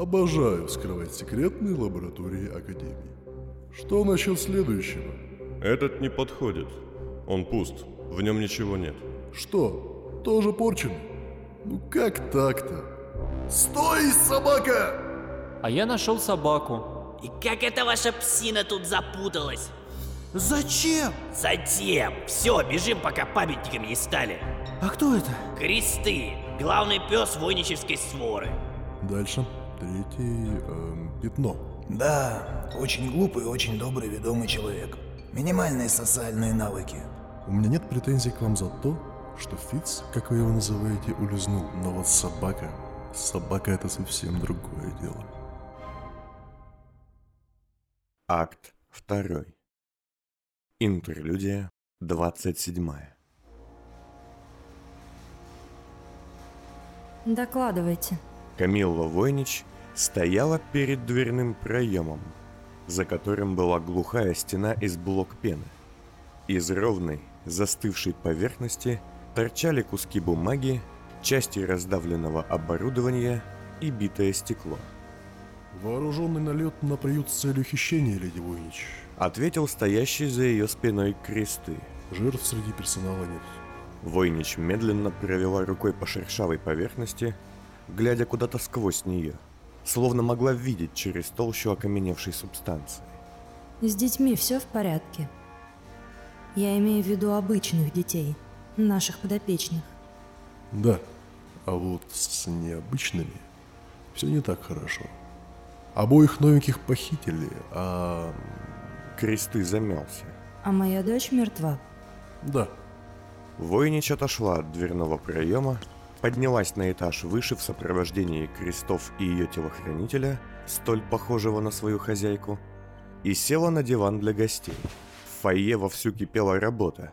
Обожаю вскрывать секретные лаборатории Академии. Что насчет следующего? Этот не подходит. Он пуст. В нем ничего нет. Что, тоже порчен? Ну как так-то? Стой, собака! А я нашел собаку. И как эта ваша псина тут запуталась? Зачем? Затем! Все, бежим, пока памятниками не стали. А кто это? Кресты! Главный пес войнической своры. Дальше. Третий... эм, пятно. Да, очень глупый и очень добрый ведомый человек. Минимальные социальные навыки. У меня нет претензий к вам за то, что Фиц, как вы его называете, улизнул. Но вот собака... Собака это совсем другое дело. Акт 2. Интерлюдия 27. Докладывайте. Камилла Войнич стояла перед дверным проемом, за которым была глухая стена из блок пены. Из ровной, застывшей поверхности торчали куски бумаги, части раздавленного оборудования и битое стекло. Вооруженный налет на приют с целью хищения, леди Войнич. Ответил стоящий за ее спиной кресты. Жертв среди персонала нет. Войнич медленно провела рукой по шершавой поверхности, глядя куда-то сквозь нее, словно могла видеть через толщу окаменевшей субстанции. С детьми все в порядке. Я имею в виду обычных детей, наших подопечных. Да, а вот с необычными все не так хорошо. Обоих новеньких похитили, а... Кресты замялся. А моя дочь мертва. Да, Войнич отошла от дверного проема, поднялась на этаж выше в сопровождении крестов и ее телохранителя, столь похожего на свою хозяйку, и села на диван для гостей. В фойе вовсю кипела работа.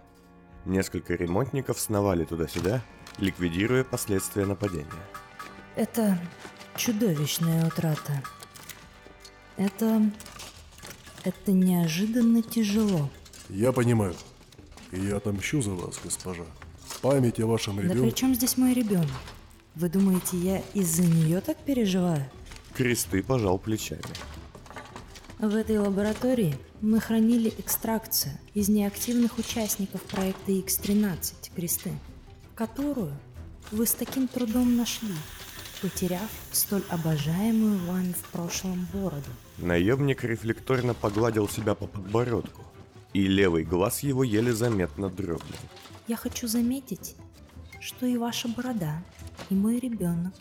Несколько ремонтников сновали туда-сюда, ликвидируя последствия нападения. Это чудовищная утрата. Это... Это неожиданно тяжело. я понимаю. И я отомщу за вас, госпожа. Память о вашем Да при ребенке... чем здесь мой ребенок? Вы думаете, я из-за нее так переживаю? Кресты пожал плечами. В этой лаборатории мы хранили экстракцию из неактивных участников проекта X13 «Кресты», которую вы с таким трудом нашли, потеряв столь обожаемую вами в прошлом бороду. Наемник рефлекторно погладил себя по подбородку, и левый глаз его еле заметно дрогнул. Я хочу заметить, что и ваша борода, и мой ребенок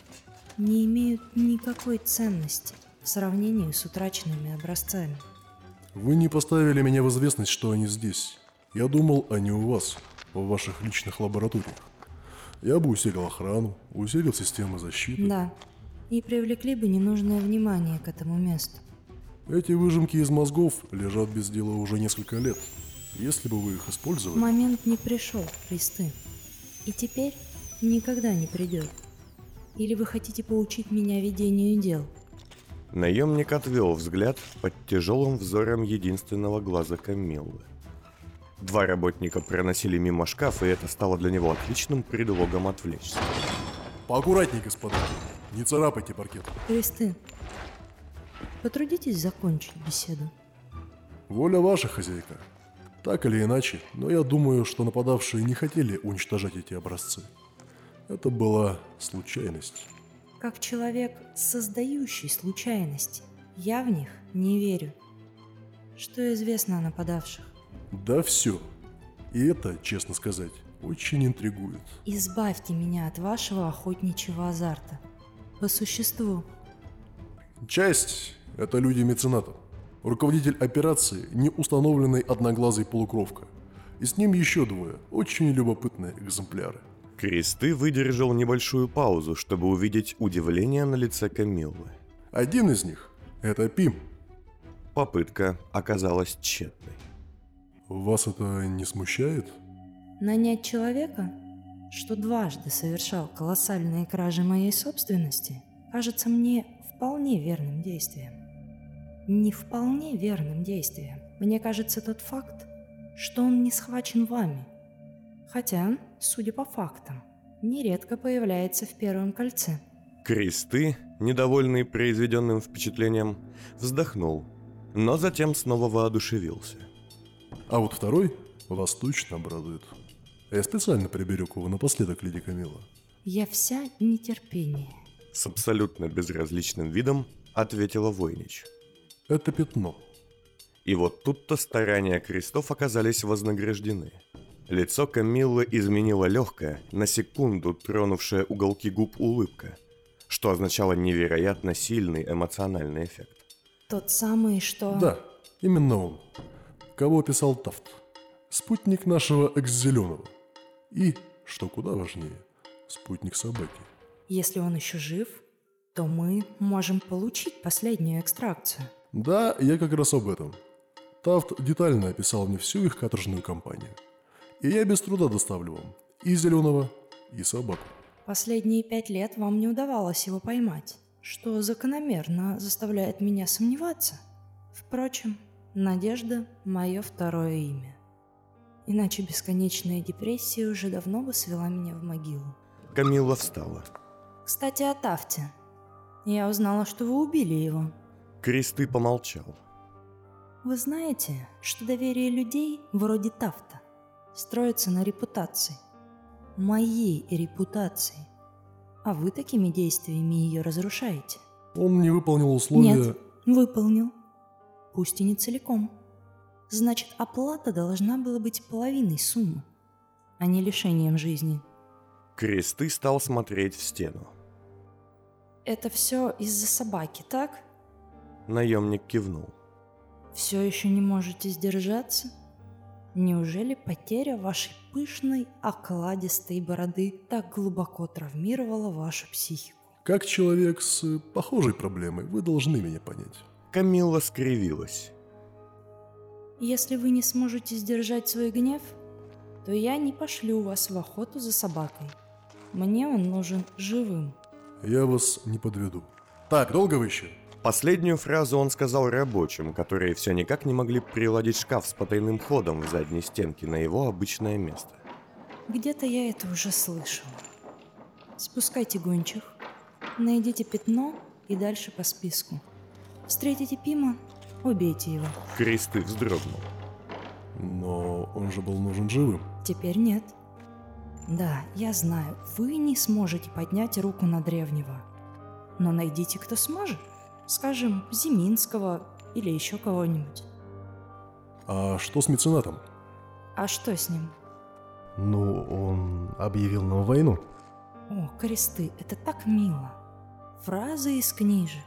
не имеют никакой ценности в сравнении с утраченными образцами. Вы не поставили меня в известность, что они здесь. Я думал, они у вас, в ваших личных лабораториях. Я бы усилил охрану, усилил системы защиты. Да, и привлекли бы ненужное внимание к этому месту. Эти выжимки из мозгов лежат без дела уже несколько лет. Если бы вы их использовали... Момент не пришел, Христы. И теперь никогда не придет. Или вы хотите поучить меня ведению дел? Наемник отвел взгляд под тяжелым взором единственного глаза Камиллы. Два работника проносили мимо шкаф, и это стало для него отличным предлогом отвлечься. Поаккуратней, господа. Не царапайте паркет. Христы, потрудитесь закончить беседу. Воля ваша, хозяйка. Так или иначе, но я думаю, что нападавшие не хотели уничтожать эти образцы. Это была случайность. Как человек, создающий случайности, я в них не верю. Что известно о нападавших? Да все. И это, честно сказать, очень интригует. Избавьте меня от вашего охотничьего азарта. По существу. Часть – это люди мецената. Руководитель операции – неустановленный одноглазый полукровка. И с ним еще двое, очень любопытные экземпляры. Кресты выдержал небольшую паузу, чтобы увидеть удивление на лице Камиллы. Один из них – это Пим. Попытка оказалась тщетной. Вас это не смущает? Нанять человека, что дважды совершал колоссальные кражи моей собственности, кажется мне вполне верным действием. Не вполне верным действием. Мне кажется тот факт, что он не схвачен вами. Хотя, судя по фактам, нередко появляется в первом кольце. Кресты недовольный произведенным впечатлением, вздохнул, но затем снова воодушевился. А вот второй вас точно обрадует. Я специально приберег его напоследок, леди Камила. Я вся нетерпение. С абсолютно безразличным видом ответила Войнич. Это пятно. И вот тут-то старания крестов оказались вознаграждены. Лицо Камиллы изменило легкое, на секунду тронувшая уголки губ улыбка, что означало невероятно сильный эмоциональный эффект. Тот самый, что... Да, именно он. Кого описал Тафт. Спутник нашего экс-зеленого. И, что куда важнее, спутник собаки. Если он еще жив, то мы можем получить последнюю экстракцию. Да, я как раз об этом. Тафт детально описал мне всю их каторжную кампанию. И я без труда доставлю вам и зеленого, и собаку. Последние пять лет вам не удавалось его поймать, что закономерно заставляет меня сомневаться. Впрочем, надежда – мое второе имя. Иначе бесконечная депрессия уже давно бы свела меня в могилу. Камилла встала. Кстати, о Тафте. Я узнала, что вы убили его. Кресты помолчал. Вы знаете, что доверие людей, вроде Тафта, строится на репутации. Моей репутации. А вы такими действиями ее разрушаете. Он не выполнил условия... Нет, выполнил. Пусть и не целиком. Значит, оплата должна была быть половиной суммы, а не лишением жизни. Кресты стал смотреть в стену. Это все из-за собаки, так? Наемник кивнул. Все еще не можете сдержаться? Неужели потеря вашей пышной, окладистой бороды так глубоко травмировала вашу психику? Как человек с э, похожей проблемой, вы должны меня понять. Камилла скривилась. Если вы не сможете сдержать свой гнев, то я не пошлю вас в охоту за собакой. Мне он нужен живым. Я вас не подведу. Так, долго вы еще? Последнюю фразу он сказал рабочим, которые все никак не могли приладить шкаф с потайным ходом в задней стенке на его обычное место. Где-то я это уже слышала. Спускайте гончих, найдите пятно и дальше по списку. Встретите Пима, убейте его. Кресты вздрогнул. Но он же был нужен живым. Теперь нет. Да, я знаю, вы не сможете поднять руку на древнего. Но найдите, кто сможет. Скажем, Зиминского или еще кого-нибудь. А что с меценатом? А что с ним? Ну, он объявил нам войну. О, кресты, это так мило. Фразы из книжек.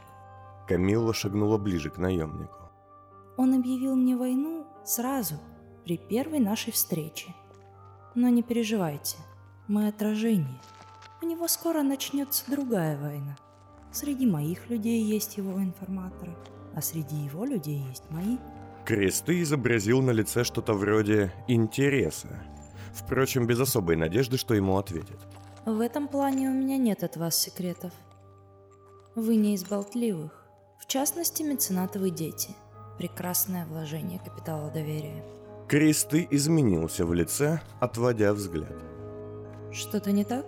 Камилла шагнула ближе к наемнику. Он объявил мне войну сразу, при первой нашей встрече. Но не переживайте, мы отражение. У него скоро начнется другая война. Среди моих людей есть его информаторы, а среди его людей есть мои. Кресты изобразил на лице что-то вроде интереса. Впрочем, без особой надежды, что ему ответят. В этом плане у меня нет от вас секретов. Вы не из болтливых. В частности, меценатовы дети. Прекрасное вложение капитала доверия. Кресты изменился в лице, отводя взгляд. Что-то не так?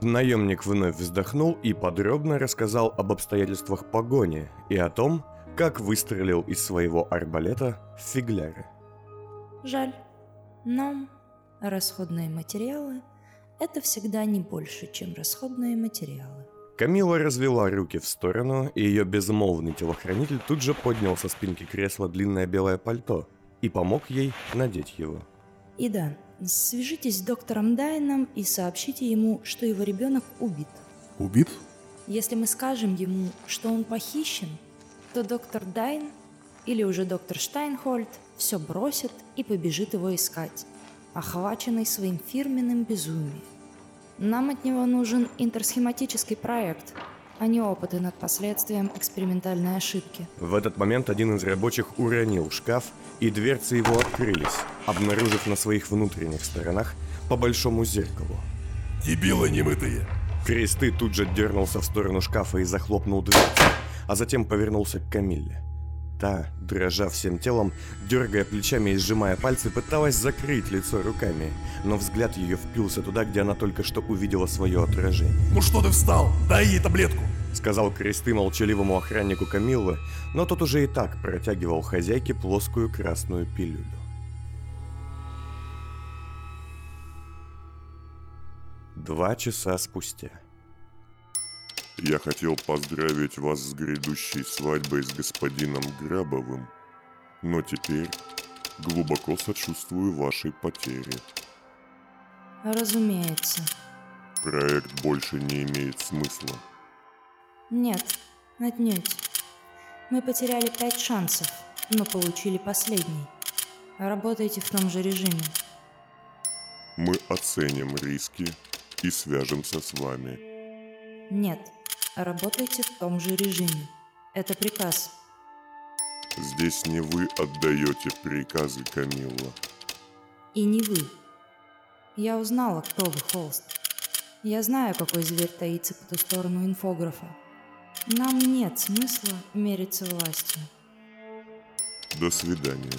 Наемник вновь вздохнул и подробно рассказал об обстоятельствах погони и о том, как выстрелил из своего арбалета в фигляры. Жаль. Но расходные материалы – это всегда не больше, чем расходные материалы. Камила развела руки в сторону, и ее безмолвный телохранитель тут же поднял со спинки кресла длинное белое пальто и помог ей надеть его. И да, свяжитесь с доктором Дайном и сообщите ему, что его ребенок убит. Убит? Если мы скажем ему, что он похищен, то доктор Дайн или уже доктор Штайнхольд все бросит и побежит его искать, охваченный своим фирменным безумием. Нам от него нужен интерсхематический проект, а не опыты над последствием экспериментальной ошибки. В этот момент один из рабочих уронил шкаф, и дверцы его открылись, обнаружив на своих внутренних сторонах по большому зеркалу. Дебилы немытые! Кресты тут же дернулся в сторону шкафа и захлопнул дверцу, а затем повернулся к Камилле. Та, дрожа всем телом, дергая плечами и сжимая пальцы, пыталась закрыть лицо руками, но взгляд ее впился туда, где она только что увидела свое отражение. Ну что ты встал? Дай ей таблетку! сказал кресты молчаливому охраннику Камиллы, но тот уже и так протягивал хозяйке плоскую красную пилюлю. Два часа спустя. Я хотел поздравить вас с грядущей свадьбой с господином Грабовым, но теперь глубоко сочувствую вашей потере. Разумеется. Проект больше не имеет смысла. Нет, отнюдь. Мы потеряли пять шансов, но получили последний. Работайте в том же режиме. Мы оценим риски и свяжемся с вами. Нет, работайте в том же режиме. Это приказ. Здесь не вы отдаете приказы, Камилла. И не вы. Я узнала, кто вы, Холст. Я знаю, какой зверь таится по ту сторону инфографа. Нам нет смысла мериться властью. До свидания.